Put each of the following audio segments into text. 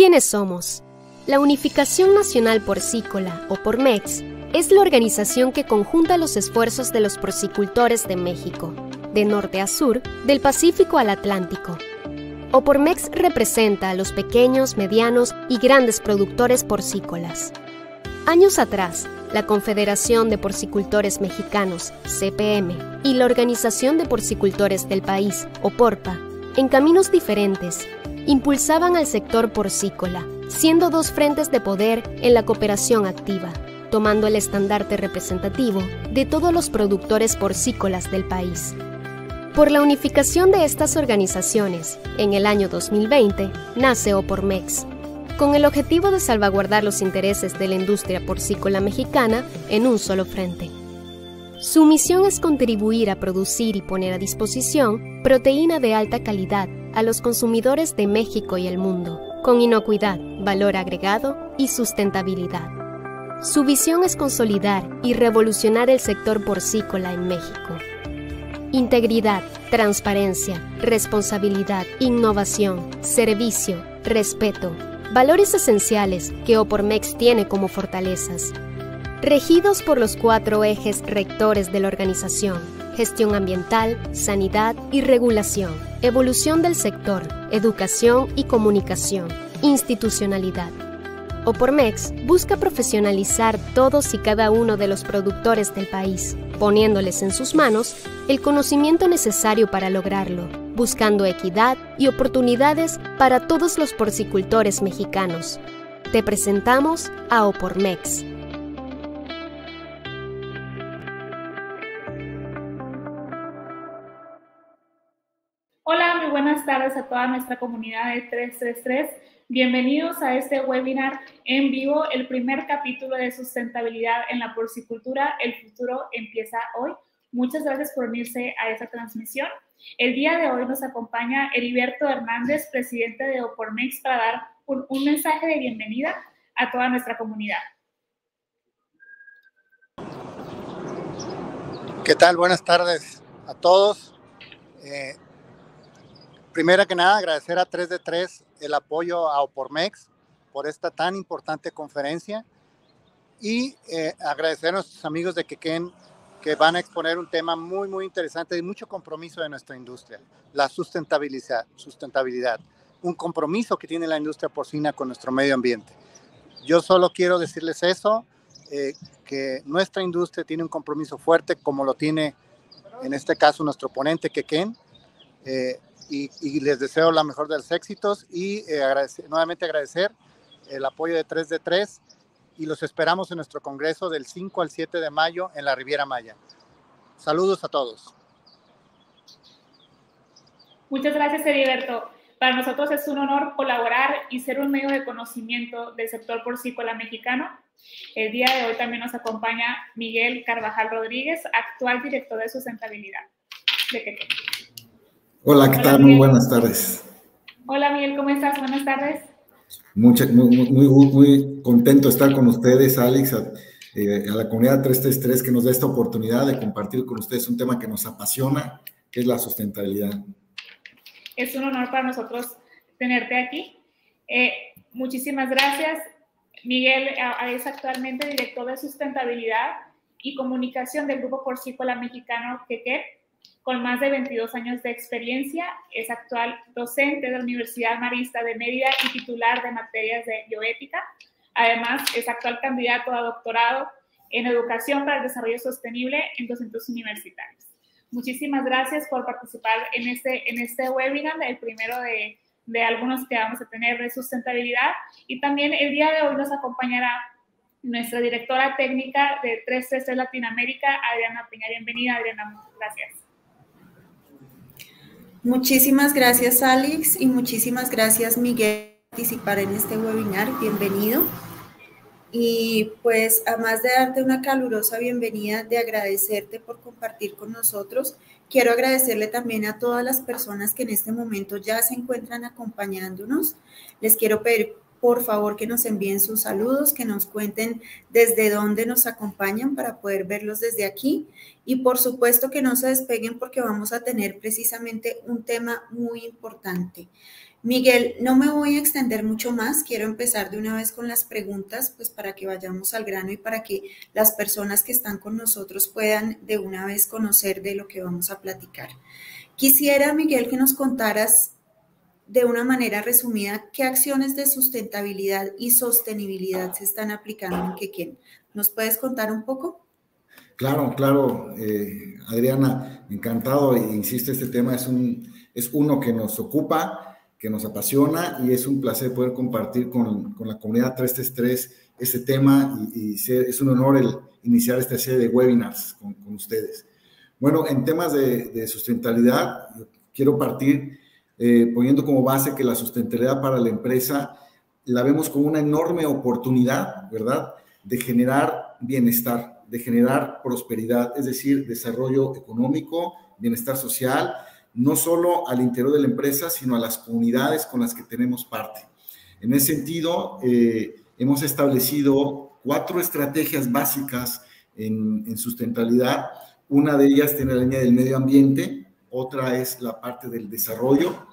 ¿Quiénes somos? La Unificación Nacional Porcícola, o PORMEX, es la organización que conjunta los esfuerzos de los porcicultores de México, de norte a sur, del Pacífico al Atlántico. Opormex representa a los pequeños, medianos y grandes productores porcícolas. Años atrás, la Confederación de Porcicultores Mexicanos, CPM, y la Organización de Porcicultores del País, OPORPA, en caminos diferentes, impulsaban al sector porcícola, siendo dos frentes de poder en la cooperación activa, tomando el estandarte representativo de todos los productores porcícolas del país. Por la unificación de estas organizaciones, en el año 2020 nace Opormex, con el objetivo de salvaguardar los intereses de la industria porcícola mexicana en un solo frente. Su misión es contribuir a producir y poner a disposición proteína de alta calidad a los consumidores de México y el mundo, con inocuidad, valor agregado y sustentabilidad. Su visión es consolidar y revolucionar el sector porcícola en México. Integridad, transparencia, responsabilidad, innovación, servicio, respeto, valores esenciales que Opormex tiene como fortalezas. Regidos por los cuatro ejes rectores de la organización, gestión ambiental, sanidad y regulación, evolución del sector, educación y comunicación, institucionalidad. Opormex busca profesionalizar todos y cada uno de los productores del país, poniéndoles en sus manos el conocimiento necesario para lograrlo, buscando equidad y oportunidades para todos los porcicultores mexicanos. Te presentamos a Opormex. Tardes a toda nuestra comunidad de 333. Bienvenidos a este webinar en vivo, el primer capítulo de sustentabilidad en la porcicultura. El futuro empieza hoy. Muchas gracias por unirse a esta transmisión. El día de hoy nos acompaña Heriberto Hernández, presidente de Opormex, para dar un, mensaje de bienvenida a toda nuestra comunidad. ¿Qué tal? Buenas tardes a todos. Eh, Primera que nada, agradecer a 3 de 3 el apoyo a Opormex por esta tan importante conferencia y eh, agradecer a nuestros amigos de Quequén que van a exponer un tema muy, muy interesante y mucho compromiso de nuestra industria, la sustentabilidad, sustentabilidad, un compromiso que tiene la industria porcina con nuestro medio ambiente. Yo solo quiero decirles eso, eh, que nuestra industria tiene un compromiso fuerte como lo tiene en este caso nuestro ponente Quequén. Eh, y, les deseo la mejor de los éxitos y eh, nuevamente agradecer el apoyo de 3 de 3 y los esperamos en nuestro congreso del 5 al 7 de mayo en la Riviera Maya. Saludos a todos. Muchas gracias, Heriberto. Para nosotros es un honor colaborar y ser un medio de conocimiento del sector porcícola mexicano. El día de hoy también nos acompaña Miguel Carvajal Rodríguez, actual director de sustentabilidad de Quequén. Hola, ¿qué tal? Muy buenas tardes. Hola Miguel, ¿cómo estás? Buenas tardes. muy, muy, muy, contento de estar con ustedes, Alex, eh, a, la comunidad 333 que nos da esta oportunidad de compartir con ustedes un tema que nos apasiona, que es la sustentabilidad. Es un honor para nosotros tenerte aquí. Eh, muchísimas gracias. Miguel es actualmente director de sustentabilidad y comunicación del Grupo Porcícola Mexicano QEQUE con más de 22 años de experiencia. Es actual docente de la Universidad Marista de Mérida y titular de materias de bioética. Además, es actual candidato a doctorado en Educación para el Desarrollo Sostenible en dos centros universitarios. Muchísimas gracias por participar en este, en este webinar, el primero de, de algunos que vamos a tener de sustentabilidad. Y también el día de hoy nos acompañará nuestra directora técnica de 333 Latinoamérica, Adriana Piña. Bienvenida, Adriana. Gracias. Muchísimas gracias Alex y muchísimas gracias Miguel por participar en este webinar. Bienvenido. Y pues además de darte una calurosa bienvenida, de agradecerte por compartir con nosotros, quiero agradecerle también a todas las personas que en este momento ya se encuentran acompañándonos. Les quiero pedir por favor que nos envíen sus saludos, que nos cuenten desde dónde nos acompañan para poder verlos desde aquí. Y por supuesto que no se despeguen porque vamos a tener precisamente un tema muy importante. Miguel, no me voy a extender mucho más, quiero empezar de una vez con las preguntas, pues para que vayamos al grano y para que las personas que están con nosotros puedan de una vez conocer de lo que vamos a platicar. Quisiera, Miguel, que nos contaras de una manera resumida qué acciones de sustentabilidad y sostenibilidad se están aplicando en Quequén. ¿Nos puedes contar un poco? Claro, claro, eh, Adriana, encantado, e insisto, este tema es, un, es uno que nos ocupa, que nos apasiona y es un placer poder compartir con, con la comunidad 333 este tema y, es un honor el iniciar esta serie de webinars con, con ustedes. Bueno, en temas de, de sustentabilidad, quiero partir eh, poniendo como base que la sustentabilidad para la empresa la vemos como una enorme oportunidad, ¿verdad?, de generar bienestar, de generar prosperidad, es decir, desarrollo económico, bienestar social, no solo al interior de la empresa, sino a las comunidades con las que tenemos parte. En ese sentido, eh, hemos establecido cuatro estrategias básicas en, en, sustentabilidad. Una de ellas tiene la línea del medio ambiente, otra es la parte del desarrollo,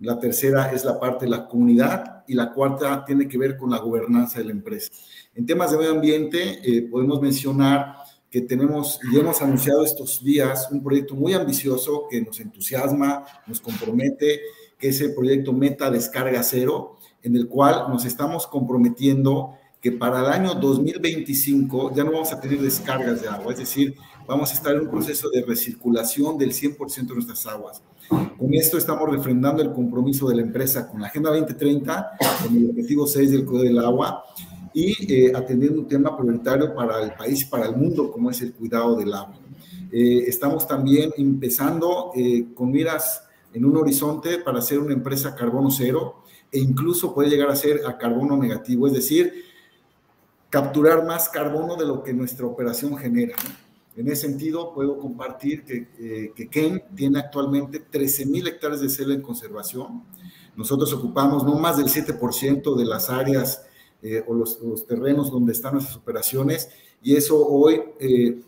la tercera es la parte de la comunidad. Y la cuarta tiene que ver con la gobernanza de la empresa. En temas de medio ambiente, eh, podemos mencionar que tenemos y hemos anunciado estos días un proyecto muy ambicioso que nos entusiasma, nos compromete, que es el proyecto Meta Descarga Cero, en el cual nos estamos comprometiendo que para el año 2025 ya no vamos a tener descargas de agua, es decir, vamos a estar en un proceso de recirculación del 100% de nuestras aguas. Con esto estamos refrendando el compromiso de la empresa con la Agenda 2030, con el objetivo 6 del Código del Agua y eh, atendiendo un tema prioritario para el país y para el mundo, como es el cuidado del agua. Eh, estamos también empezando eh, con miras en un horizonte para ser una empresa carbono cero e incluso puede llegar a ser a carbono negativo, es decir, capturar más carbono de lo que nuestra operación genera. En ese sentido, puedo compartir que, eh, que Ken tiene actualmente 13.000 hectáreas de selva en conservación. Nosotros ocupamos no más del 7% de las áreas eh, o los, los, terrenos donde están nuestras operaciones y eso hoy eh,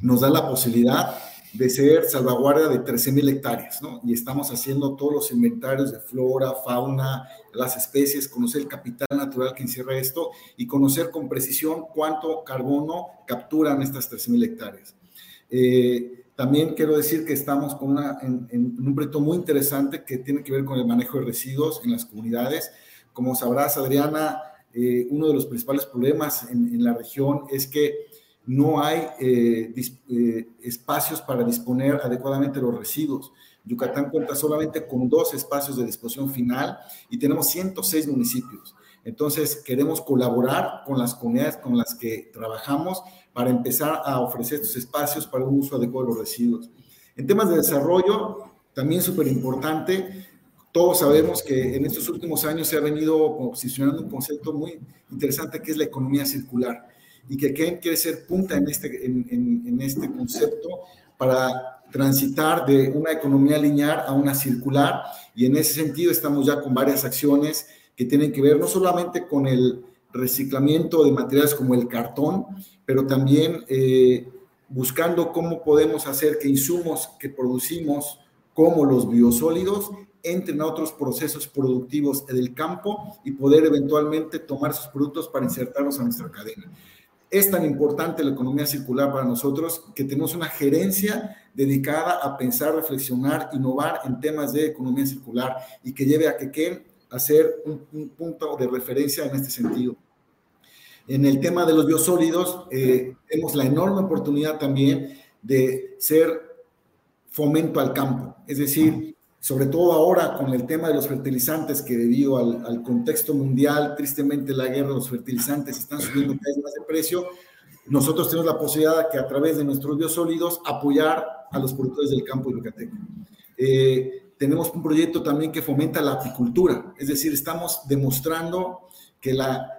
nos da la posibilidad de ser salvaguardia de 13.000 hectáreas, ¿no? Y estamos haciendo todos los inventarios de flora, fauna, las especies, conocer el capital natural que encierra esto y conocer con precisión cuánto carbono capturan estas 13.000 hectáreas. Eh, también quiero decir que estamos con una, en, en, un proyecto muy interesante que tiene que ver con el manejo de residuos en las comunidades. Como sabrás, Adriana, eh, uno de los principales problemas en, en la región es que no hay eh, eh, espacios para disponer adecuadamente los residuos. Yucatán cuenta solamente con dos espacios de disposición final y tenemos 106 municipios. Entonces, queremos colaborar con las comunidades con las que trabajamos para empezar a ofrecer estos espacios para un uso adecuado de los residuos. En temas de desarrollo, también súper importante, todos sabemos que en estos últimos años se ha venido posicionando un concepto muy interesante que es la economía circular y que Ken quiere ser punta en este, en, en, en este concepto para transitar de una economía lineal a una circular y en ese sentido estamos ya con varias acciones que tienen que ver no solamente con el reciclamiento de materiales como el cartón, pero también eh, buscando cómo podemos hacer que insumos que producimos como los biosólidos entren a otros procesos productivos del campo y poder eventualmente tomar sus productos para insertarlos a nuestra cadena. Es tan importante la economía circular para nosotros que tenemos una gerencia dedicada a pensar, reflexionar, innovar en temas de economía circular y que lleve a que a ser un, un, punto de referencia en este sentido. En el tema de los biosólidos, eh, tenemos la enorme oportunidad también de ser fomento al campo, es decir, sobre todo ahora con el tema de los fertilizantes, que debido al, contexto mundial, tristemente la guerra los fertilizantes están subiendo cada vez más de precio, nosotros tenemos la posibilidad de que a través de nuestros biosólidos apoyar a los productores del campo yucateco. Eh, tenemos un proyecto también que fomenta la apicultura, es decir, estamos demostrando que la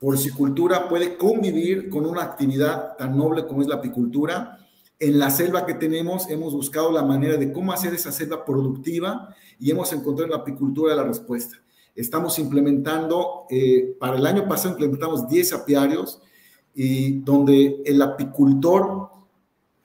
porcicultura puede convivir con una actividad tan noble como es la apicultura en la selva que tenemos hemos buscado la manera de cómo hacer esa selva productiva y hemos encontrado en la apicultura la respuesta. Estamos implementando, eh, para el año pasado implementamos 10 apiarios y donde el apicultor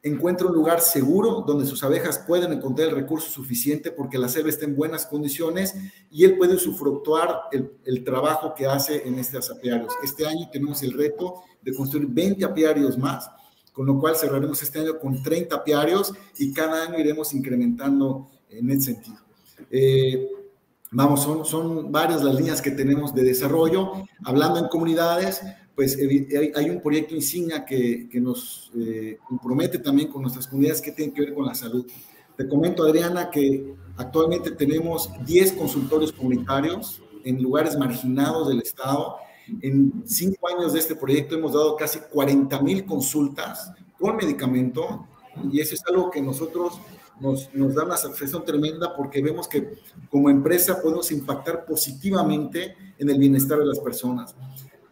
encuentra un lugar seguro donde sus abejas pueden encontrar el recurso suficiente porque la selva está en buenas condiciones y él puede usufructuar el, el trabajo que hace en estos apiarios. Este año tenemos el reto de construir 20 apiarios más, con lo cual cerraremos este año con 30 apiarios y cada año iremos incrementando en ese sentido. Eh, vamos, son, son varias las líneas que tenemos de desarrollo. Hablando en comunidades, pues hay un proyecto insignia que, que nos eh, compromete también con nuestras comunidades que tienen que ver con la salud. Te comento, Adriana, que actualmente tenemos 10 consultorios comunitarios en lugares marginados del Estado. En cinco años de este proyecto hemos dado casi 40 mil consultas con medicamento y eso es algo que nosotros nos, nos da una satisfacción tremenda porque vemos que como empresa podemos impactar positivamente en el bienestar de las personas.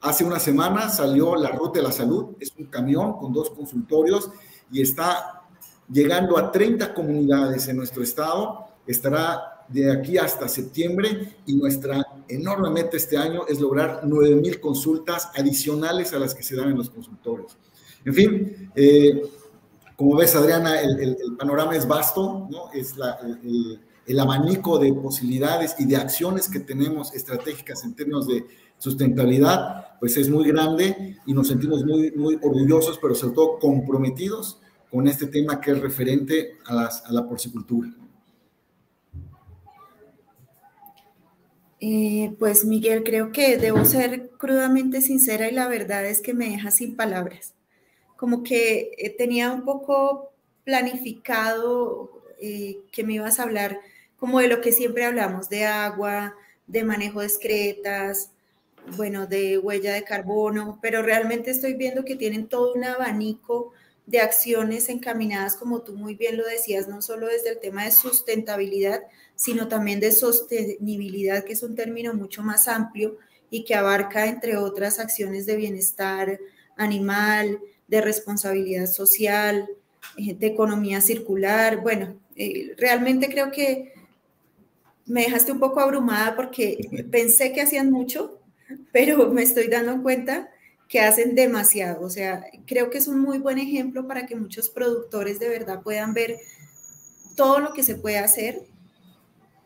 Hace una semana salió la Ruta de la Salud, es un camión con dos consultorios y está llegando a 30 comunidades en nuestro estado. Estará de aquí hasta septiembre y nuestra enorme meta este año es lograr 9.000 consultas adicionales a las que se dan en los consultorios. En fin, eh, como ves, Adriana, el, panorama es vasto. Es el, abanico de posibilidades y de acciones que tenemos estratégicas en términos de sustentabilidad, pues es muy grande y nos sentimos muy, muy orgullosos, pero sobre todo comprometidos con este tema que es referente a, a la porcicultura. Eh, pues Miguel, creo que debo ser crudamente sincera y la verdad es que me deja sin palabras. Como que eh, tenía un poco planificado eh, que me ibas a hablar como de lo que siempre hablamos, de agua, de manejo de excretas, bueno, de huella de carbono, pero realmente estoy viendo que tienen todo un abanico de acciones encaminadas, como tú muy bien lo decías, no solo desde el tema de sustentabilidad, sino también de sostenibilidad, que es un término mucho más amplio y que abarca, entre otras, acciones de bienestar animal, de responsabilidad social, eh, de economía circular. Bueno, eh, realmente creo que me dejaste un poco abrumada porque pensé que hacían mucho, pero me estoy dando cuenta que hacen demasiado. O sea, creo que es un muy buen ejemplo para que muchos productores de verdad puedan ver todo lo que se puede hacer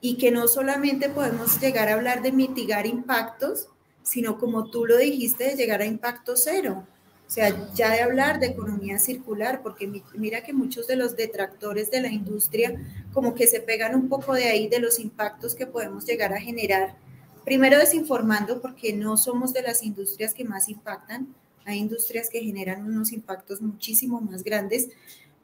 y que no solamente podemos llegar a hablar de mitigar impactos, sino como tú lo dijiste, de llegar a impacto cero. O sea, ya de hablar de economía circular, porque mira que muchos de los detractores de la industria como que se pegan un poco de ahí de los impactos que podemos llegar a generar. Primero desinformando porque no somos de las industrias que más impactan, hay industrias que generan unos impactos muchísimo más grandes,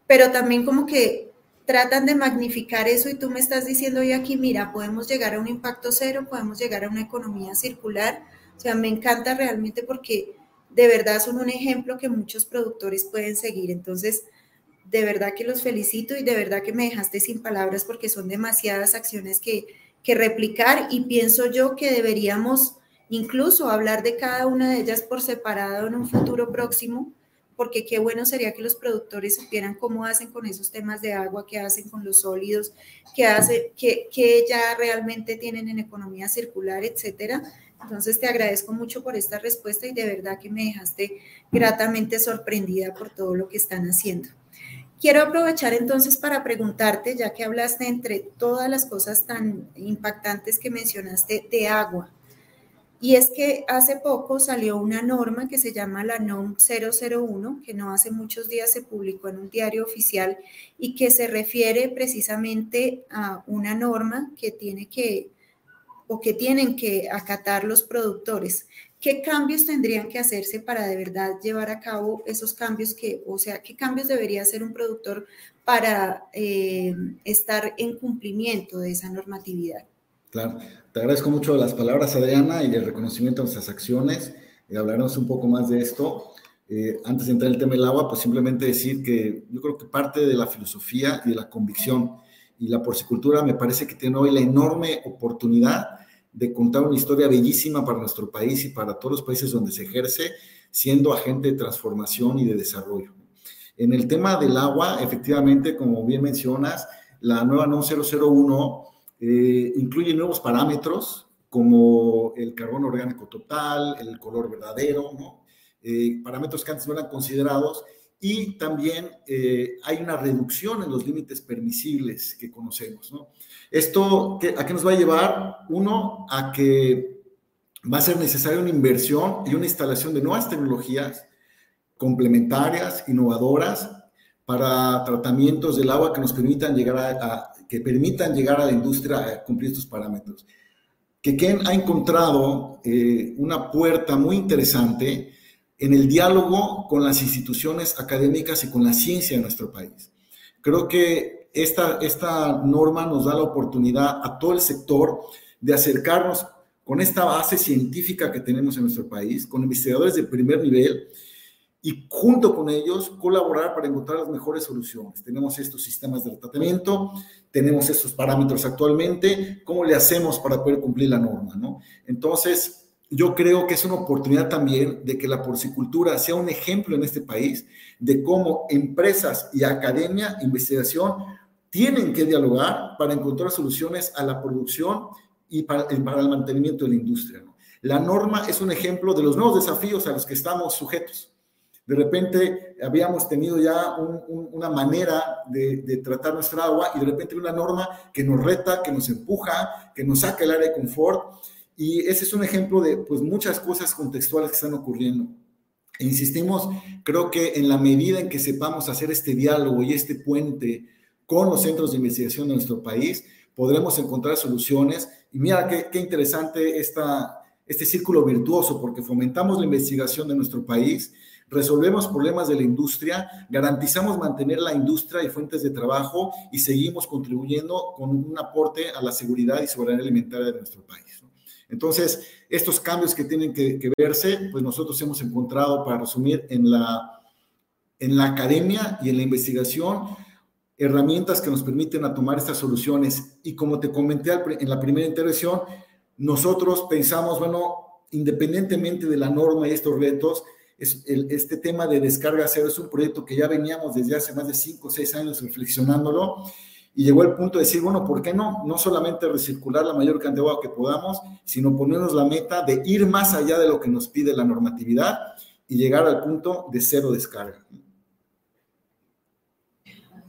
pero también como que tratan de magnificar eso y tú me estás diciendo hoy aquí, mira, podemos llegar a un impacto cero, podemos llegar a una economía circular. O sea, me encanta realmente porque de verdad son un ejemplo que muchos productores pueden seguir. Entonces, de verdad que los felicito y de verdad que me dejaste sin palabras porque son demasiadas acciones que, que replicar y pienso yo que deberíamos incluso hablar de cada una de ellas por separado en un futuro próximo, porque qué bueno sería que los productores supieran cómo hacen con esos temas de agua, qué hacen con los sólidos, qué, hace, qué, qué ya realmente tienen en economía circular, etcétera entonces te agradezco mucho por esta respuesta y de verdad que me dejaste gratamente sorprendida por todo lo que están haciendo. Quiero aprovechar entonces para preguntarte, ya que hablaste entre todas las cosas tan impactantes que mencionaste de agua, y es que hace poco salió una norma que se llama la NOM 001, que no hace muchos días se publicó en un diario oficial y que se refiere precisamente a una norma que tiene que o que tienen que acatar los productores. ¿Qué cambios tendrían que hacerse para de verdad llevar a cabo esos cambios que, o sea, qué cambios debería hacer un productor para eh, estar en cumplimiento de esa normatividad? Claro, te agradezco mucho las palabras, Adriana, y el reconocimiento de nuestras acciones. Y hablaremos un poco más de esto. Eh, antes de entrar en el tema del agua, pues simplemente decir que yo creo que parte de la filosofía y de la convicción y la porcicultura me parece que tiene hoy la enorme oportunidad de contar una historia bellísima para nuestro país y para todos los países donde se ejerce, siendo agente de transformación y de desarrollo. En el tema del agua, efectivamente, como bien mencionas, la nueva NOM 001 eh, incluye nuevos parámetros como el carbono orgánico total, el color verdadero, ¿no? Eh, parámetros que antes no eran considerados, y también eh, hay una reducción en los límites permisibles que conocemos. ¿no? Esto, ¿a qué nos va a llevar? Uno, a que va a ser necesaria una inversión y una instalación de nuevas tecnologías complementarias, innovadoras, para tratamientos del agua que nos permitan llegar a, que permitan llegar a la industria a cumplir estos parámetros. Que Ken ha encontrado eh, una puerta muy interesante en el diálogo con las instituciones académicas y con la ciencia de nuestro país. Creo que esta, esta norma nos da la oportunidad a todo el sector de acercarnos con esta base científica que tenemos en nuestro país, con investigadores de primer nivel y junto con ellos colaborar para encontrar las mejores soluciones. Tenemos estos sistemas de tratamiento, tenemos estos parámetros actualmente, ¿cómo le hacemos para poder cumplir la norma? ¿no? Entonces, yo creo que es una oportunidad también de que la porcicultura sea un ejemplo en este país de cómo empresas y academia, investigación, tienen que dialogar para encontrar soluciones a la producción y para, el mantenimiento de la industria. La norma es un ejemplo de los nuevos desafíos a los que estamos sujetos. De repente habíamos tenido ya una manera de, de, tratar nuestra agua y de repente una norma que nos reta, que nos empuja, que nos saca el área de confort y ese es un ejemplo de pues, muchas cosas contextuales que están ocurriendo. E insistimos, creo que en la medida en que sepamos hacer este diálogo y este puente con los centros de investigación de nuestro país, podremos encontrar soluciones. Y mira qué, interesante esta, este círculo virtuoso, porque fomentamos la investigación de nuestro país, resolvemos problemas de la industria, garantizamos mantener la industria y fuentes de trabajo y seguimos contribuyendo con un aporte a la seguridad y soberanía alimentaria de nuestro país. Entonces, estos cambios que tienen que, verse, pues nosotros hemos encontrado, para resumir, en la, en la academia y en la investigación, herramientas que nos permiten a tomar estas soluciones. Y como te comenté en la primera intervención, nosotros pensamos, bueno, independientemente de la norma y estos retos, es este tema de descarga cero es un proyecto que ya veníamos desde hace más de cinco o seis años reflexionándolo y llegó el punto de decir, bueno, ¿por qué no? No solamente recircular la mayor cantidad de agua que podamos, sino ponernos la meta de ir más allá de lo que nos pide la normatividad y llegar al punto de cero descarga.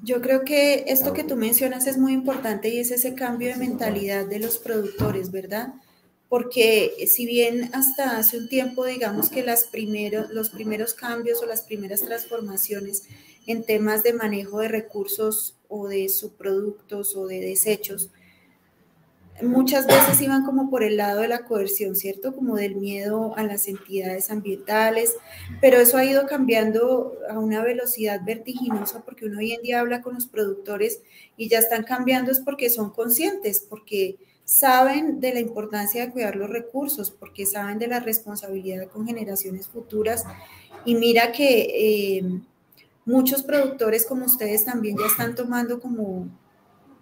Yo creo que esto que tú mencionas es muy importante y es ese cambio de mentalidad de los productores, ¿verdad? Porque si bien hasta hace un tiempo, digamos que las primeros, los primeros cambios o las primeras transformaciones en temas de manejo de recursos o de subproductos o de desechos, muchas veces iban como por el lado de la coerción, ¿cierto? Como del miedo a las entidades ambientales, pero eso ha ido cambiando a una velocidad vertiginosa porque uno hoy en día habla con los productores y ya están cambiando es porque son conscientes, porque saben de la importancia de cuidar los recursos, porque saben de la responsabilidad con generaciones futuras. Y mira que eh, muchos productores como ustedes también ya están tomando como,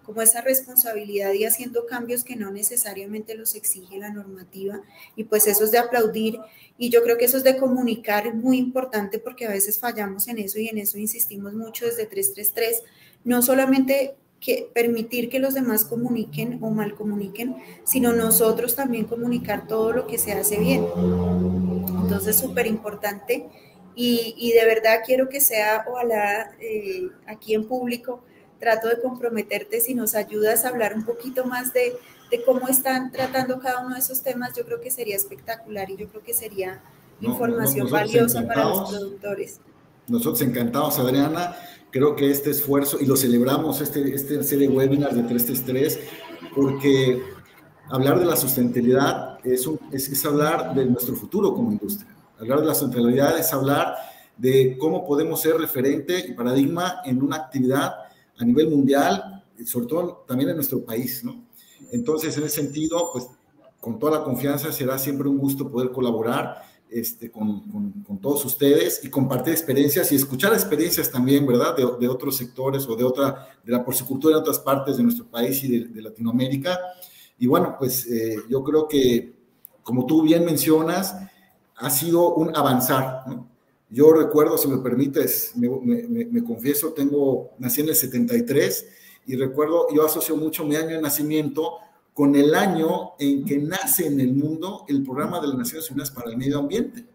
como esa responsabilidad y haciendo cambios que no necesariamente los exige la normativa. Y pues eso es de aplaudir. Y yo creo que eso es de comunicar muy importante porque a veces fallamos en eso y en eso insistimos mucho desde 333. No solamente que permitir que los demás comuniquen o mal comuniquen, sino nosotros también comunicar todo lo que se hace bien. Entonces, súper importante y, de verdad quiero que sea, ojalá eh, aquí en público, trato de comprometerte si nos ayudas a hablar un poquito más de, de, cómo están tratando cada uno de esos temas, yo creo que sería espectacular y yo creo que sería información valiosa para los productores. Nosotros encantados, Adriana. Creo que este esfuerzo, y lo celebramos, este, este serie de webinars de 333, porque hablar de la sustentabilidad es, un, es, es hablar de nuestro futuro como industria. Hablar de la centralidad es hablar de cómo podemos ser referente y paradigma en una actividad a nivel mundial, y sobre todo también en nuestro país, ¿no? Entonces, en ese sentido, pues con toda la confianza será siempre un gusto poder colaborar este, con, con, todos ustedes y compartir experiencias y escuchar experiencias también, ¿verdad? De, de, otros sectores o de otra, de la porcicultura en otras partes de nuestro país y de, de Latinoamérica. Y bueno, pues eh, yo creo que, como tú bien mencionas, ha sido un avanzar. Yo recuerdo, si me permites, me, confieso, tengo, nací en el 73 y recuerdo, yo asocio mucho mi año de nacimiento con el año en que nace en el mundo el programa de las Naciones Unidas para el Medio Ambiente.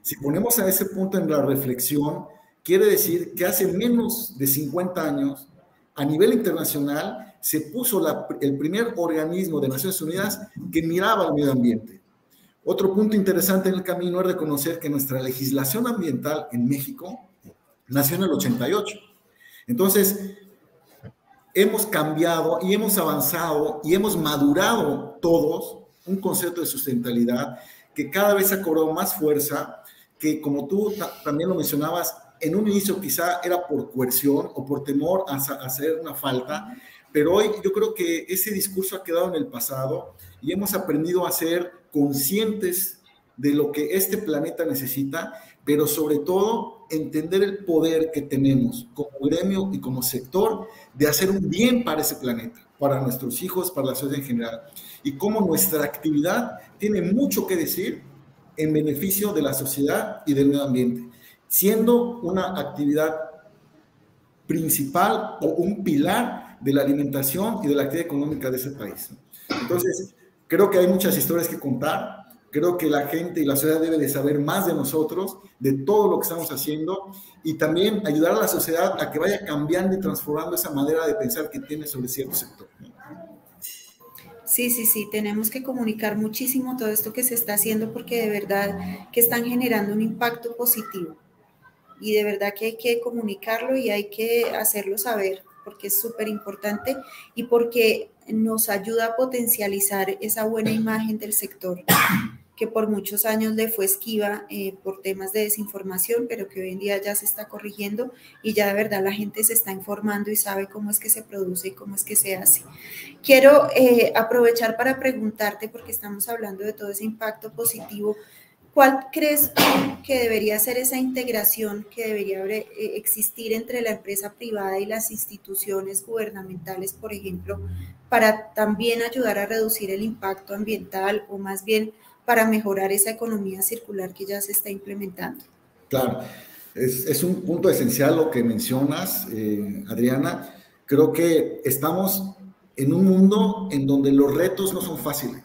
Si ponemos a ese punto en la reflexión, quiere decir que hace menos de 50 años, a nivel internacional, se puso el primer organismo de Naciones Unidas que miraba al medio ambiente. Otro punto interesante en el camino es reconocer que nuestra legislación ambiental en México nació en el 88. Entonces, hemos cambiado y hemos avanzado y hemos madurado todos un concepto de sustentabilidad que cada vez ha cobrado más fuerza, que como tú también lo mencionabas, en un inicio quizá era por coerción o por temor a hacer una falta, pero hoy yo creo que ese discurso ha quedado en el pasado y hemos aprendido a ser conscientes de lo que este planeta necesita, pero sobre todo entender el poder que tenemos como gremio y como sector de hacer un bien para ese planeta, para nuestros hijos, para la sociedad en general, y cómo nuestra actividad tiene mucho que decir en beneficio de la sociedad y del medio ambiente, siendo una actividad principal o un pilar de la alimentación y de la actividad económica de ese país. Entonces, creo que hay muchas historias que contar, Creo que la gente y la sociedad debe de saber más de nosotros, de todo lo que estamos haciendo y también ayudar a la sociedad a que vaya cambiando y transformando esa manera de pensar que tiene sobre cierto sector. Sí, sí, sí, tenemos que comunicar muchísimo todo esto que se está haciendo porque de verdad que están generando un impacto positivo y de verdad que hay que comunicarlo y hay que hacerlo saber porque es súper importante y porque nos ayuda a potencializar esa buena imagen del sector que por muchos años le fue esquiva eh, por temas de desinformación, pero que hoy en día ya se está corrigiendo y ya de verdad la gente se está informando y sabe cómo es que se produce y cómo es que se hace. Quiero eh, aprovechar para preguntarte, porque estamos hablando de todo ese impacto positivo, ¿cuál crees que debería ser esa integración que debería eh, existir entre la empresa privada y las instituciones gubernamentales, por ejemplo, para también ayudar a reducir el impacto ambiental o más bien para mejorar esa economía circular que ya se está implementando. Claro, es, un punto esencial lo que mencionas, eh, Adriana. Creo que estamos en un mundo en donde los retos no son fáciles.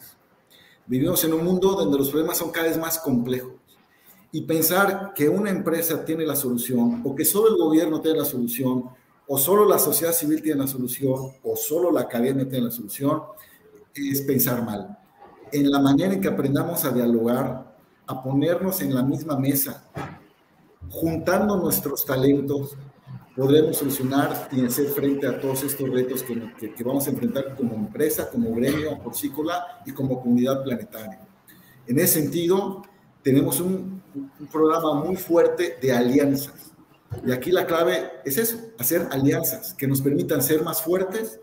Vivimos en un mundo donde los problemas son cada vez más complejos. Y pensar que una empresa tiene la solución, o que solo el gobierno tiene la solución, o solo la sociedad civil tiene la solución, o solo la academia tiene la solución, es pensar mal en la manera en que aprendamos a dialogar, a ponernos en la misma mesa, juntando nuestros talentos, podremos solucionar y hacer frente a todos estos retos que, vamos a enfrentar como empresa, como gremio porcícola y como comunidad planetaria. En ese sentido, tenemos un programa muy fuerte de alianzas. Y aquí la clave es eso, hacer alianzas que nos permitan ser más fuertes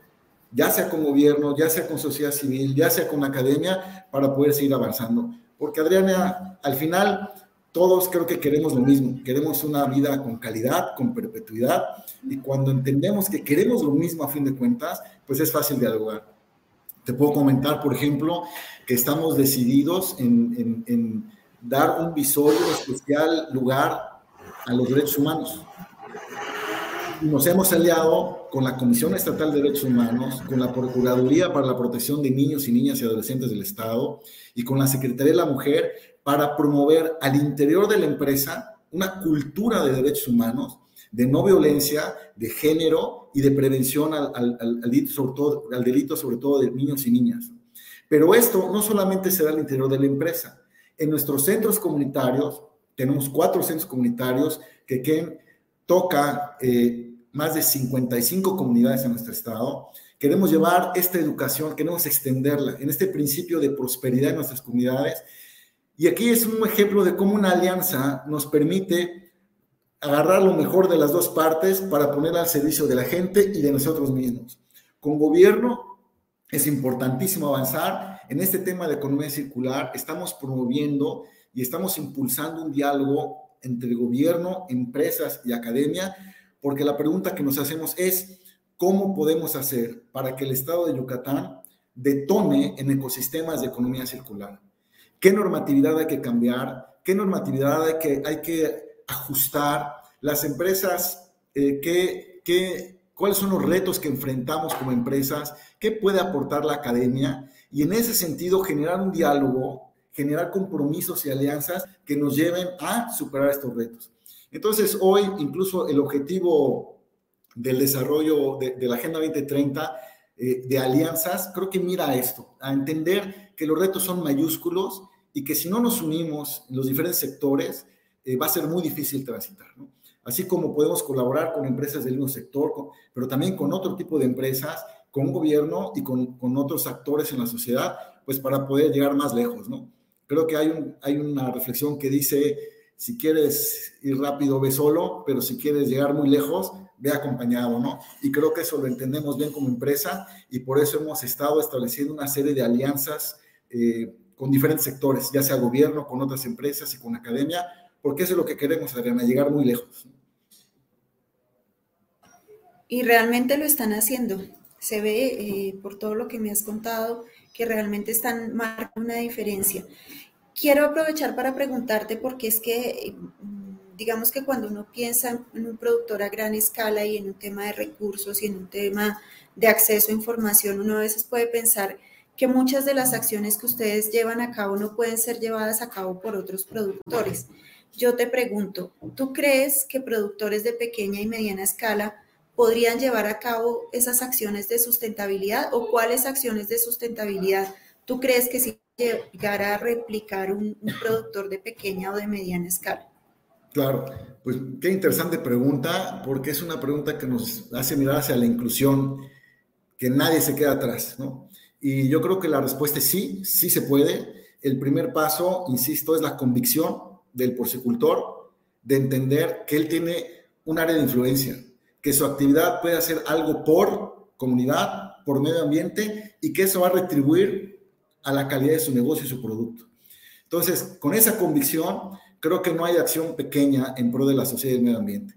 ya sea con gobierno, ya sea con sociedad civil, ya sea con academia, para poder seguir avanzando. Porque Adriana, al final, todos creo que queremos lo mismo, queremos una vida con calidad, con perpetuidad, y cuando entendemos que queremos lo mismo a fin de cuentas, pues es fácil dialogar. Te puedo comentar, por ejemplo, que estamos decididos en, en dar un visorio especial lugar a los derechos humanos nos hemos aliado con la Comisión Estatal de Derechos Humanos, con la Procuraduría para la Protección de Niños y Niñas y Adolescentes del Estado y con la Secretaría de la Mujer para promover al interior de la empresa una cultura de derechos humanos, de no violencia, de género y de prevención al, delito, sobre todo, al delito, sobre todo de niños y niñas. Pero esto no solamente se da al interior de la empresa. En nuestros centros comunitarios, tenemos cuatro centros comunitarios que, que toca eh, más de 55 comunidades en nuestro estado. Queremos llevar esta educación, queremos extenderla en este principio de prosperidad en nuestras comunidades. Y aquí es un ejemplo de cómo una alianza nos permite agarrar lo mejor de las dos partes para poner al servicio de la gente y de nosotros mismos. Con gobierno es importantísimo avanzar en este tema de economía circular. Estamos promoviendo y estamos impulsando un diálogo entre gobierno, empresas y academia porque la pregunta que nos hacemos es, ¿cómo podemos hacer para que el estado de Yucatán detone en ecosistemas de economía circular? ¿Qué normatividad hay que cambiar? ¿Qué normatividad hay que, hay que ajustar? Las empresas, eh, ¿qué, cuáles son los retos que enfrentamos como empresas, qué puede aportar la academia y en ese sentido generar un diálogo, generar compromisos y alianzas que nos lleven a superar estos retos. Entonces, hoy incluso el objetivo del desarrollo de, la Agenda 2030 eh, de alianzas, creo que mira esto, a entender que los retos son mayúsculos y que si no nos unimos en los diferentes sectores, eh, va a ser muy difícil transitar. Así como podemos colaborar con empresas del mismo sector, pero también con otro tipo de empresas, con gobierno y con, otros actores en la sociedad, pues para poder llegar más lejos. ¿no? Creo que hay, un, hay una reflexión que dice, si quieres ir rápido, ve solo, pero si quieres llegar muy lejos, ve acompañado, ¿no? Y creo que eso lo entendemos bien como empresa y por eso hemos estado estableciendo una serie de alianzas eh, con diferentes sectores, ya sea gobierno, con otras empresas y con academia, porque eso es lo que queremos, Adriana, llegar muy lejos. Y realmente lo están haciendo. Se ve eh, por todo lo que me has contado que realmente están marcando una diferencia. Quiero aprovechar para preguntarte porque es que, digamos que cuando uno piensa en un productor a gran escala y en un tema de recursos y en un tema de acceso a información, uno a veces puede pensar que muchas de las acciones que ustedes llevan a cabo no pueden ser llevadas a cabo por otros productores. Yo te pregunto, ¿tú crees que productores de pequeña y mediana escala podrían llevar a cabo esas acciones de sustentabilidad o cuáles acciones de sustentabilidad tú crees que sí llegar a replicar un, productor de pequeña o de mediana escala? Claro, pues qué interesante pregunta, porque es una pregunta que nos hace mirar hacia la inclusión, que nadie se queda atrás, ¿no? Y yo creo que la respuesta es sí, sí se puede. El primer paso, insisto, es la convicción del porcicultor de entender que él tiene un área de influencia, que su actividad puede hacer algo por comunidad, por medio ambiente y que eso va a retribuir a la calidad de su negocio y su producto. Entonces, con esa convicción, creo que no hay acción pequeña en pro de la sociedad y el medio ambiente.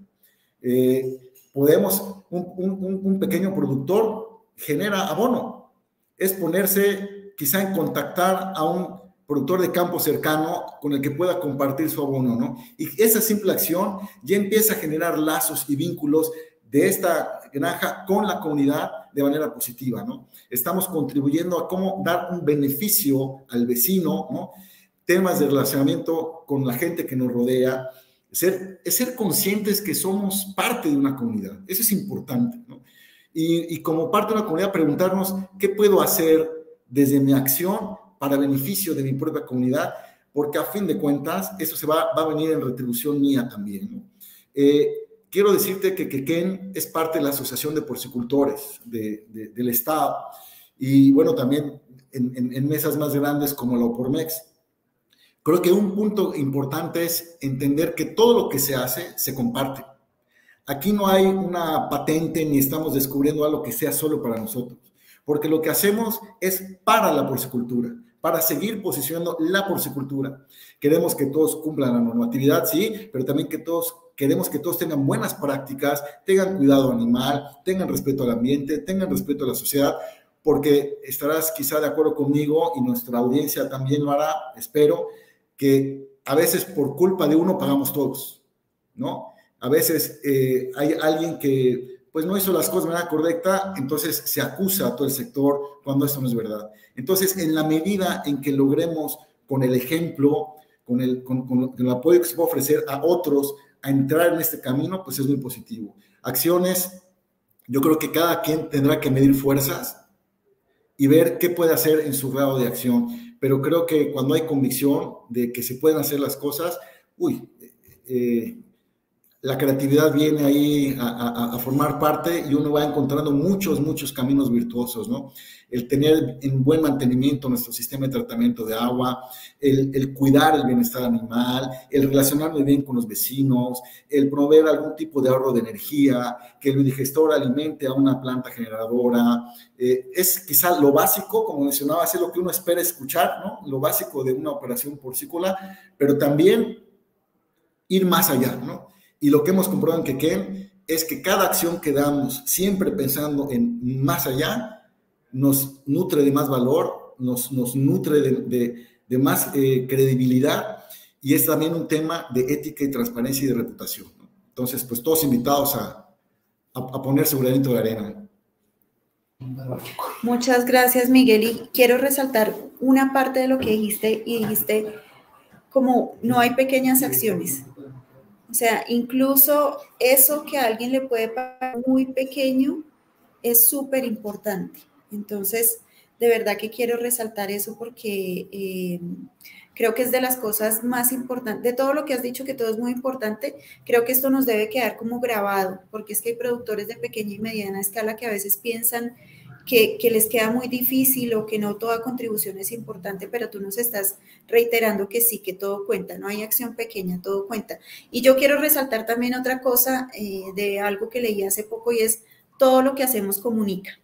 Eh, podemos, un, pequeño productor genera abono, es ponerse quizá en contactar a un productor de campo cercano con el que pueda compartir su abono, ¿no? Y esa simple acción ya empieza a generar lazos y vínculos de esta granja con la comunidad de manera positiva, ¿no? Estamos contribuyendo a cómo dar un beneficio al vecino, ¿no? Temas de relacionamiento con la gente que nos rodea, ser, es ser conscientes que somos parte de una comunidad, eso es importante, ¿no? Y, y como parte de una comunidad, preguntarnos qué puedo hacer desde mi acción para beneficio de mi propia comunidad, porque a fin de cuentas eso se va, va a venir en retribución mía también, ¿no? Eh, Quiero decirte que Quequén es parte de la Asociación de Porcicultores del Estado y bueno, también en, mesas más grandes como la OPORMEX. Creo que un punto importante es entender que todo lo que se hace se comparte. Aquí no hay una patente ni estamos descubriendo algo que sea solo para nosotros, porque lo que hacemos es para la porcicultura, para seguir posicionando la porcicultura. Queremos que todos cumplan la normatividad, sí, pero también que todos queremos que todos tengan buenas prácticas, tengan cuidado animal, tengan respeto al ambiente, tengan respeto a la sociedad, porque estarás quizá de acuerdo conmigo y nuestra audiencia también lo hará, espero, que a veces por culpa de uno pagamos todos, ¿no? A veces eh, hay alguien que pues no hizo las cosas de manera correcta, entonces se acusa a todo el sector cuando eso no es verdad. Entonces, en la medida en que logremos con el ejemplo, con el, con, con el apoyo que se puede ofrecer a otros, a entrar en este camino, pues es muy positivo. Acciones, yo creo que cada quien tendrá que medir fuerzas y ver qué puede hacer en su grado de acción. Pero creo que cuando hay convicción de que se pueden hacer las cosas, uy, eh, la creatividad viene ahí a, formar parte y uno va encontrando muchos, muchos caminos virtuosos, ¿no? El tener en buen mantenimiento nuestro sistema de tratamiento de agua, el, cuidar el bienestar animal, el relacionarme bien con los vecinos, el proveer algún tipo de ahorro de energía, que el digestor alimente a una planta generadora, eh, es quizá lo básico, como mencionaba, es lo que uno espera escuchar, ¿no? Lo básico de una operación porcícola, pero también ir más allá, ¿no? Y lo que hemos comprobado en Quequén es que cada acción que damos, siempre pensando en más allá, nos nutre de más valor, nos, nutre de, más eh, credibilidad y es también un tema de ética y transparencia y de reputación. Entonces, pues todos invitados a, a, poner su granito de arena. Muchas gracias, Miguel. Y quiero resaltar una parte de lo que dijiste y dijiste como no hay pequeñas acciones. O sea, incluso eso que a alguien le puede parecer muy pequeño es súper importante. Entonces, de verdad que quiero resaltar eso porque eh, creo que es de las cosas más importantes, de todo lo que has dicho, que todo es muy importante, creo que esto nos debe quedar como grabado, porque es que hay productores de pequeña y mediana escala que a veces piensan que, les queda muy difícil o que no toda contribución es importante, pero tú nos estás reiterando que sí, que todo cuenta, no hay acción pequeña, todo cuenta. Y yo quiero resaltar también otra cosa eh, de algo que leí hace poco y es todo lo que hacemos comunica.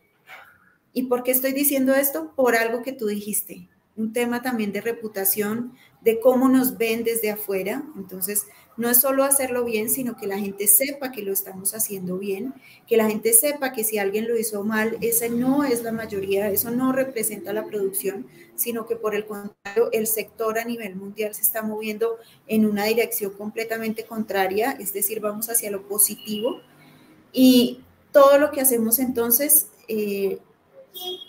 ¿Y por qué estoy diciendo esto? Por algo que tú dijiste, un tema también de reputación, de cómo nos ven desde afuera. Entonces, no es solo hacerlo bien, sino que la gente sepa que lo estamos haciendo bien, que la gente sepa que si alguien lo hizo mal, esa no es la mayoría, eso no representa la producción, sino que por el contrario, el sector a nivel mundial se está moviendo en una dirección completamente contraria, es decir, vamos hacia lo positivo. Y todo lo que hacemos entonces, eh,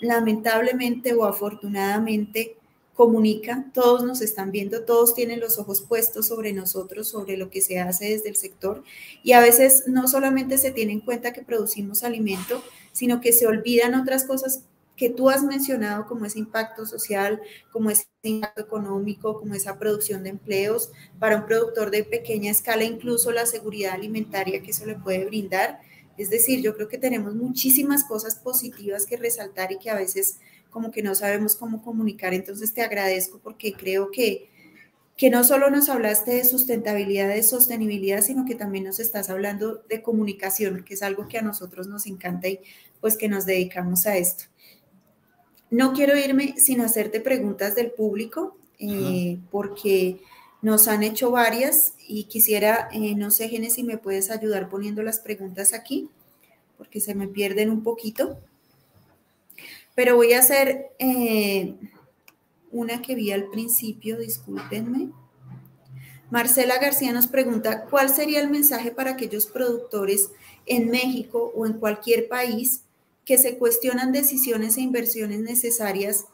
lamentablemente o afortunadamente, comunica, todos nos están viendo, todos tienen los ojos puestos sobre nosotros, sobre lo que se hace desde el sector y a veces no solamente se tiene en cuenta que producimos alimento, sino que se olvidan otras cosas que tú has mencionado como ese impacto social, como ese impacto económico, como esa producción de empleos para un productor de pequeña escala, incluso la seguridad alimentaria que eso le puede brindar. Es decir, yo creo que tenemos muchísimas cosas positivas que resaltar y que a veces como que no sabemos cómo comunicar. Entonces te agradezco porque creo que, que no solo nos hablaste de sustentabilidad, de sostenibilidad, sino que también nos estás hablando de comunicación, que es algo que a nosotros nos encanta y pues que nos dedicamos a esto. No quiero irme sin hacerte preguntas del público, eh, porque nos han hecho varias y quisiera, eh, no sé, Genes, si me puedes ayudar poniendo las preguntas aquí, porque se me pierden un poquito. Pero voy a hacer eh, una que vi al principio, discúlpenme. Marcela García nos pregunta, ¿cuál sería el mensaje para aquellos productores en México o en cualquier país que se cuestionan decisiones e inversiones necesarias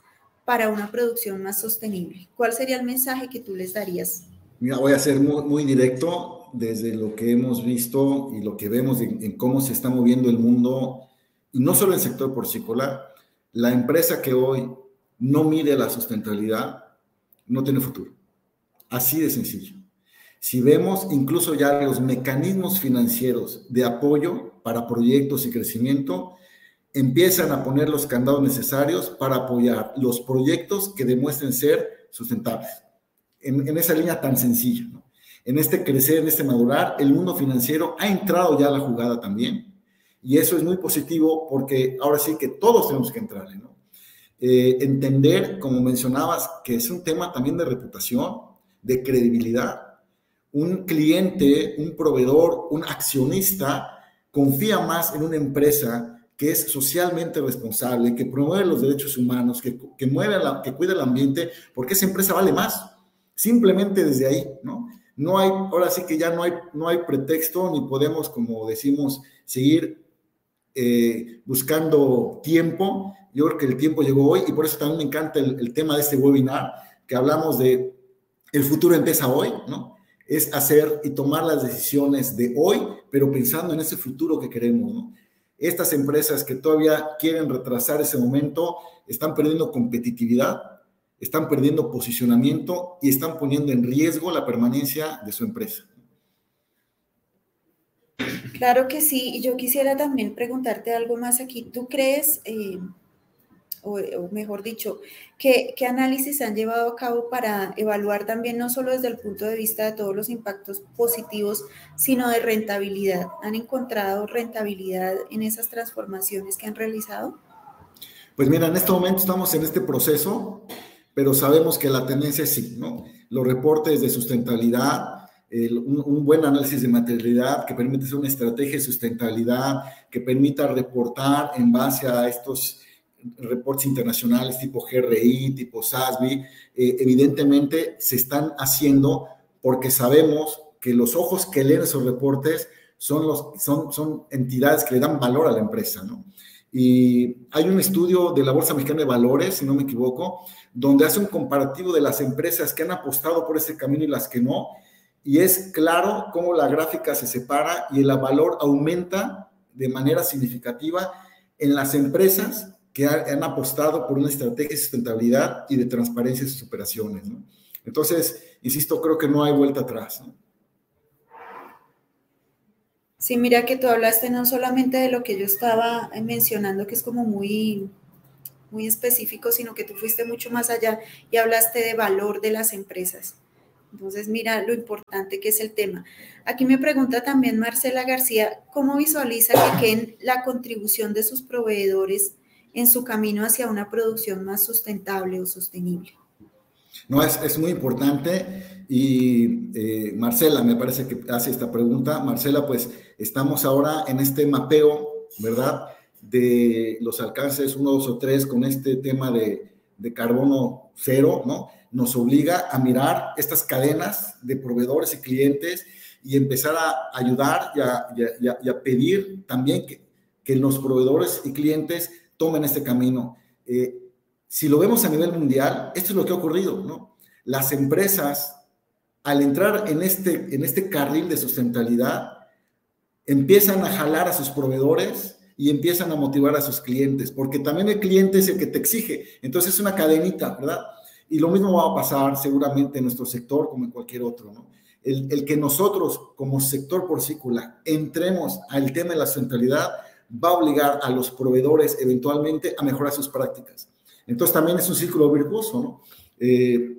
para una producción más sostenible? ¿Cuál sería el mensaje que tú les darías? Mira, voy a ser muy, directo desde lo que hemos visto y lo que vemos en, en, cómo se está moviendo el mundo, y no solo el sector porcícola, la empresa que hoy no mide la sustentabilidad no tiene futuro. Así de sencillo. Si vemos incluso ya los mecanismos financieros de apoyo para proyectos y crecimiento, empiezan a poner los candados necesarios para apoyar los proyectos que demuestren ser sustentables. En, esa línea tan sencilla, en este crecer, en este madurar, el mundo financiero ha entrado ya a la jugada también y eso es muy positivo porque ahora sí que todos tenemos que entrarle, ¿no? Eh, entender, como mencionabas, que es un tema también de reputación, de credibilidad. Un cliente, un proveedor, un accionista confía más en una empresa que es socialmente responsable, que promueve los derechos humanos, que, que, mueve la, que cuida el ambiente, porque esa empresa vale más. Simplemente desde ahí, ¿no? No hay, ahora sí que ya no hay, no hay pretexto ni podemos, como decimos, seguir eh, buscando tiempo. Yo creo que el tiempo llegó hoy y por eso también me encanta el, tema de este webinar, que hablamos de el futuro empieza hoy, ¿no? Es hacer y tomar las decisiones de hoy, pero pensando en ese futuro que queremos, ¿no? Estas empresas que todavía quieren retrasar ese momento están perdiendo competitividad, están perdiendo posicionamiento y están poniendo en riesgo la permanencia de su empresa. Claro que sí, y yo quisiera también preguntarte algo más aquí. ¿Tú crees, eh, o, mejor dicho, ¿qué, ¿qué, análisis han llevado a cabo para evaluar también, no solo desde el punto de vista de todos los impactos positivos, sino de rentabilidad? ¿Han encontrado rentabilidad en esas transformaciones que han realizado? Pues mira, en este momento estamos en este proceso, pero sabemos que la tendencia es sí, ¿no? Los reportes de sustentabilidad un, buen análisis de materialidad que permite hacer una estrategia de sustentabilidad, que permita reportar en base a estos reportes internacionales tipo GRI, tipo SASB, eh, evidentemente se están haciendo porque sabemos que los ojos que leen esos reportes son, los, son, son entidades que le dan valor a la empresa, ¿no? Y hay un estudio de la Bolsa Mexicana de Valores, si no me equivoco, donde hace un comparativo de las empresas que han apostado por ese camino y las que no. Y es claro cómo la gráfica se separa y el valor aumenta de manera significativa en las empresas que han apostado por una estrategia de sustentabilidad y de transparencia en sus operaciones. Entonces, insisto, creo que no hay vuelta atrás. Sí, mira que tú hablaste no solamente de lo que yo estaba mencionando, que es como muy, muy específico, sino que tú fuiste mucho más allá y hablaste de valor de las empresas. Entonces, mira lo importante que es el tema. Aquí me pregunta también Marcela García, ¿cómo visualiza que la contribución de sus proveedores en su camino hacia una producción más sustentable o sostenible? No, es, es muy importante y eh, Marcela me parece que hace esta pregunta. Marcela, pues estamos ahora en este mapeo, ¿verdad? De los alcances 1, 2 o 3 con este tema de, de carbono cero, ¿no? Nos obliga a mirar estas cadenas de proveedores y clientes y empezar a ayudar y a, pedir también que, que, los proveedores y clientes tomen este camino. Eh, si lo vemos a nivel mundial, esto es lo que ha ocurrido, ¿no? Las empresas, al entrar en este, en este carril de sustentabilidad, empiezan a jalar a sus proveedores y empiezan a motivar a sus clientes, porque también el cliente es el que te exige. Entonces es una cadenita, ¿verdad? Y lo mismo va a pasar seguramente en nuestro sector como en cualquier otro, ¿no? El, el que nosotros como sector porcícola entremos al tema de la sustentabilidad va a obligar a los proveedores eventualmente a mejorar sus prácticas. Entonces también es un círculo virtuoso, ¿no? Eh,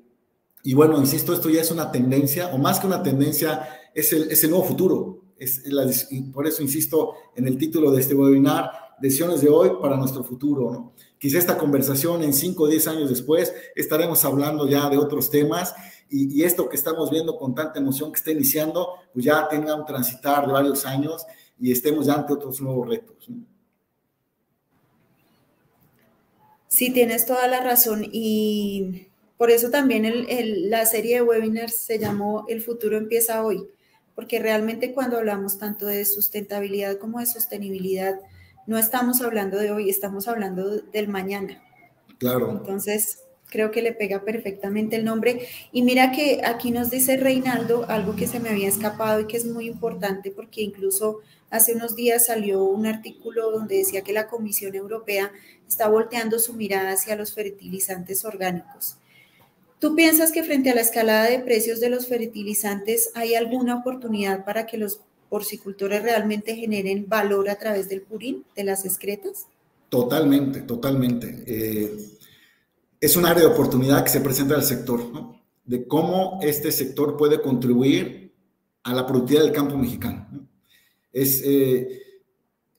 y bueno, insisto, esto ya es una tendencia, o más que una tendencia, es el, es el nuevo futuro. Es la, por eso insisto en el título de este webinar, Decisiones de hoy para nuestro futuro, ¿no? Quizá esta conversación en 5 o 10 años después estaremos hablando ya de otros temas y, y, esto que estamos viendo con tanta emoción que está iniciando, pues ya tenga un transitar de varios años y estemos ya ante otros nuevos retos. Sí, tienes toda la razón y por eso también el, el, la serie de webinars se llamó El futuro empieza hoy, porque realmente cuando hablamos tanto de sustentabilidad como de sostenibilidad, no estamos hablando de hoy, estamos hablando del mañana. Claro. Entonces, creo que le pega perfectamente el nombre. Y mira que aquí nos dice Reinaldo algo que se me había escapado y que es muy importante porque incluso hace unos días salió un artículo donde decía que la Comisión Europea está volteando su mirada hacia los fertilizantes orgánicos. ¿Tú piensas que frente a la escalada de precios de los fertilizantes hay alguna oportunidad para que los porcicultores realmente generen valor a través del purín, de las excretas? Totalmente, totalmente. Eh, es un área de oportunidad que se presenta al sector, ¿no? de cómo este sector puede contribuir a la productividad del campo mexicano. ¿no? Es, eh,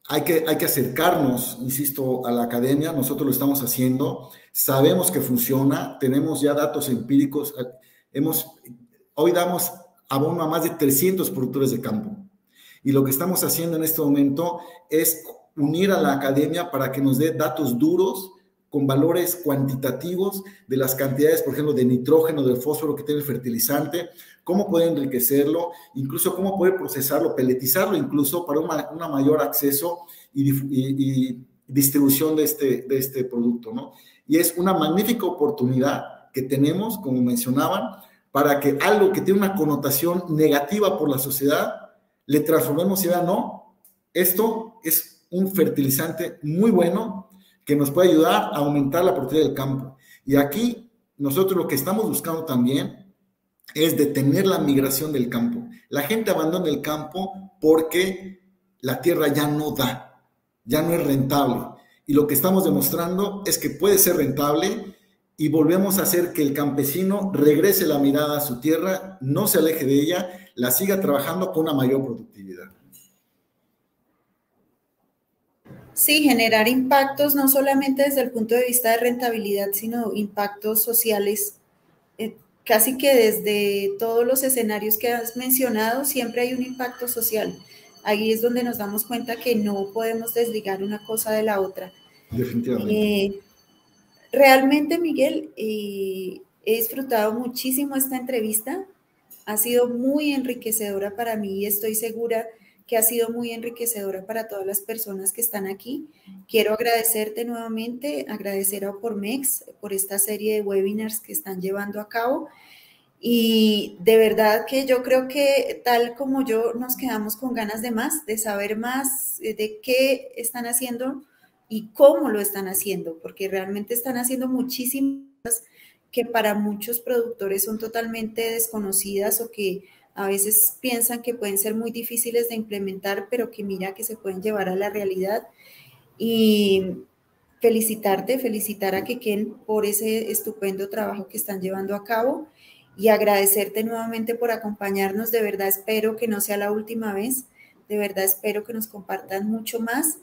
hay que, hay que acercarnos, insisto, a la academia, nosotros lo estamos haciendo, sabemos que funciona, tenemos ya datos empíricos, hemos, hoy damos abono a más de 300 productores de campo. Y lo que estamos haciendo en este momento es unir a la academia para que nos dé datos duros con valores cuantitativos de las cantidades, por ejemplo, de nitrógeno, de fósforo que tiene el fertilizante, cómo puede enriquecerlo, incluso cómo puede procesarlo, peletizarlo incluso para una mayor acceso y, y, y, distribución de este, de este producto, ¿no? Y es una magnífica oportunidad que tenemos, como mencionaban, para que algo que tiene una connotación negativa por la sociedad, le transformemos y no, esto es un fertilizante muy bueno, que nos puede ayudar a aumentar la productividad del campo. Y aquí nosotros lo que estamos buscando también es detener la migración del campo. La gente abandona el campo porque la tierra ya no da, ya no es rentable. Y lo que estamos demostrando es que puede ser rentable y volvemos a hacer que el campesino regrese la mirada a su tierra, no se aleje de ella, la siga trabajando con una mayor productividad. Sí, generar impactos no solamente desde el punto de vista de rentabilidad, sino impactos sociales. Eh, casi que desde todos los escenarios que has mencionado, siempre hay un impacto social. Ahí es donde nos damos cuenta que no podemos desligar una cosa de la otra. Definitivamente. Eh, realmente, Miguel, eh, he disfrutado muchísimo esta entrevista. Ha sido muy enriquecedora para mí y estoy segura que ha sido muy enriquecedora para todas las personas que están aquí. Quiero agradecerte nuevamente, agradecer a Opormex por esta serie de webinars que están llevando a cabo. Y de verdad que yo creo que tal como yo nos quedamos con ganas de más, de saber más de qué están haciendo y cómo lo están haciendo, porque realmente están haciendo muchísimas que para muchos productores son totalmente desconocidas o que a veces piensan que pueden ser muy difíciles de implementar, pero que mira que se pueden llevar a la realidad. Y felicitarte, felicitar a Keken por ese estupendo trabajo que están llevando a cabo y agradecerte nuevamente por acompañarnos. De verdad espero que no sea la última vez. De verdad espero que nos compartan mucho más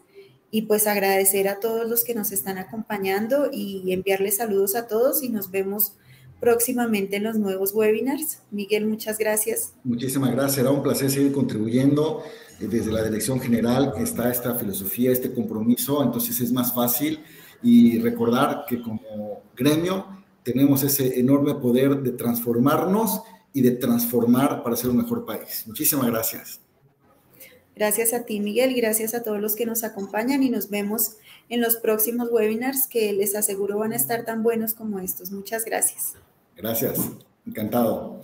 y pues agradecer a todos los que nos están acompañando y enviarles saludos a todos y nos vemos próximamente en los nuevos webinars. Miguel, muchas gracias. Muchísimas gracias, será un placer seguir contribuyendo. Desde la Dirección General está esta filosofía, este compromiso, entonces es más fácil y recordar que como gremio tenemos ese enorme poder de transformarnos y de transformar para ser un mejor país. Muchísimas gracias. Gracias a ti, Miguel, gracias a todos los que nos acompañan y nos vemos en los próximos webinars que les aseguro van a estar tan buenos como estos. Muchas gracias. Gracias, encantado.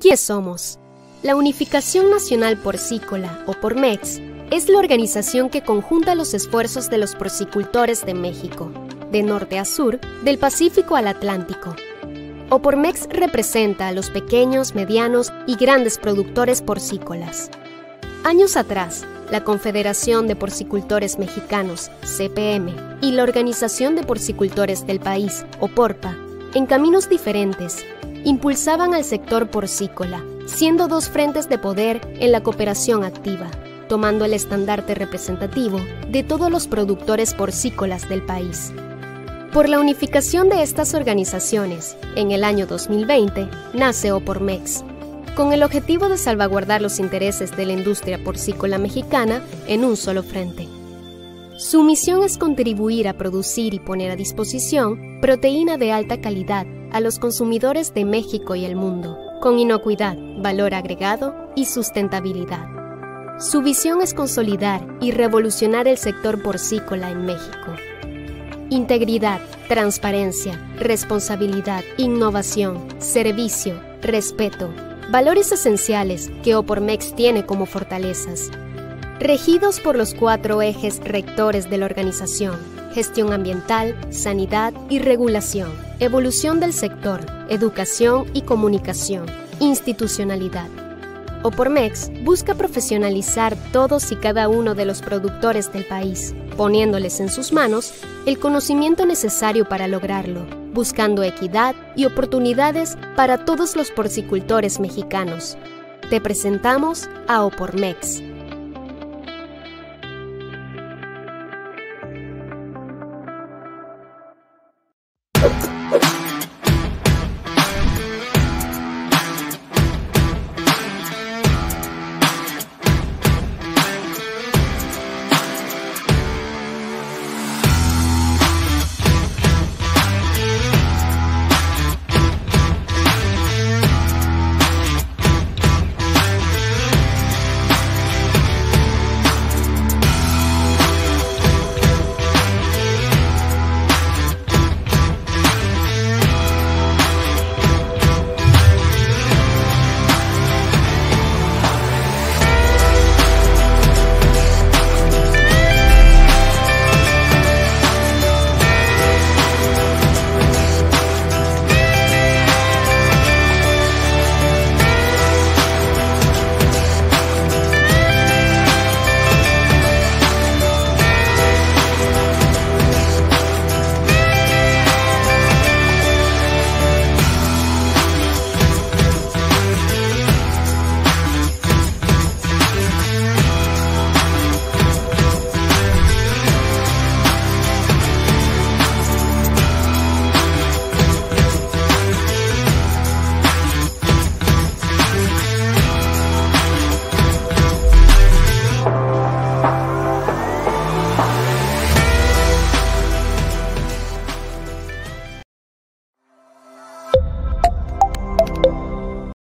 ¿Qué somos? La Unificación Nacional Porcícola, o PORMEX, es la organización que conjunta los esfuerzos de los porcicultores de México, de norte a sur, del Pacífico al Atlántico. OPORMEX representa a los pequeños, medianos y grandes productores porcícolas Años atrás, la Confederación de Porcicultores Mexicanos, CPM, y la Organización de Porcicultores del País, OPORPA, en caminos diferentes, impulsaban al sector porcícola, siendo dos frentes de poder en la cooperación activa, tomando el estandarte representativo de todos los productores porcícolas del país. Por la unificación de estas organizaciones, en el año 2020, nace OPORMEX, con el objetivo de salvaguardar los intereses de la industria porcícola mexicana en un solo frente. Su misión es contribuir a producir y poner a disposición proteína de alta calidad a los consumidores de México y el mundo, con inocuidad, valor agregado y sustentabilidad. Su visión es consolidar y revolucionar el sector porcícola en México. Integridad, transparencia, responsabilidad, innovación, servicio, respeto, valores esenciales que Opormex tiene como fortalezas. Regidos por los cuatro ejes rectores de la organización, gestión ambiental, sanidad y regulación, evolución del sector, educación y comunicación, institucionalidad. Opormex busca profesionalizar todos y cada uno de los productores del país, poniéndoles en sus manos el conocimiento necesario para lograrlo buscando equidad y oportunidades para todos los porcicultores mexicanos. Te presentamos a Opormex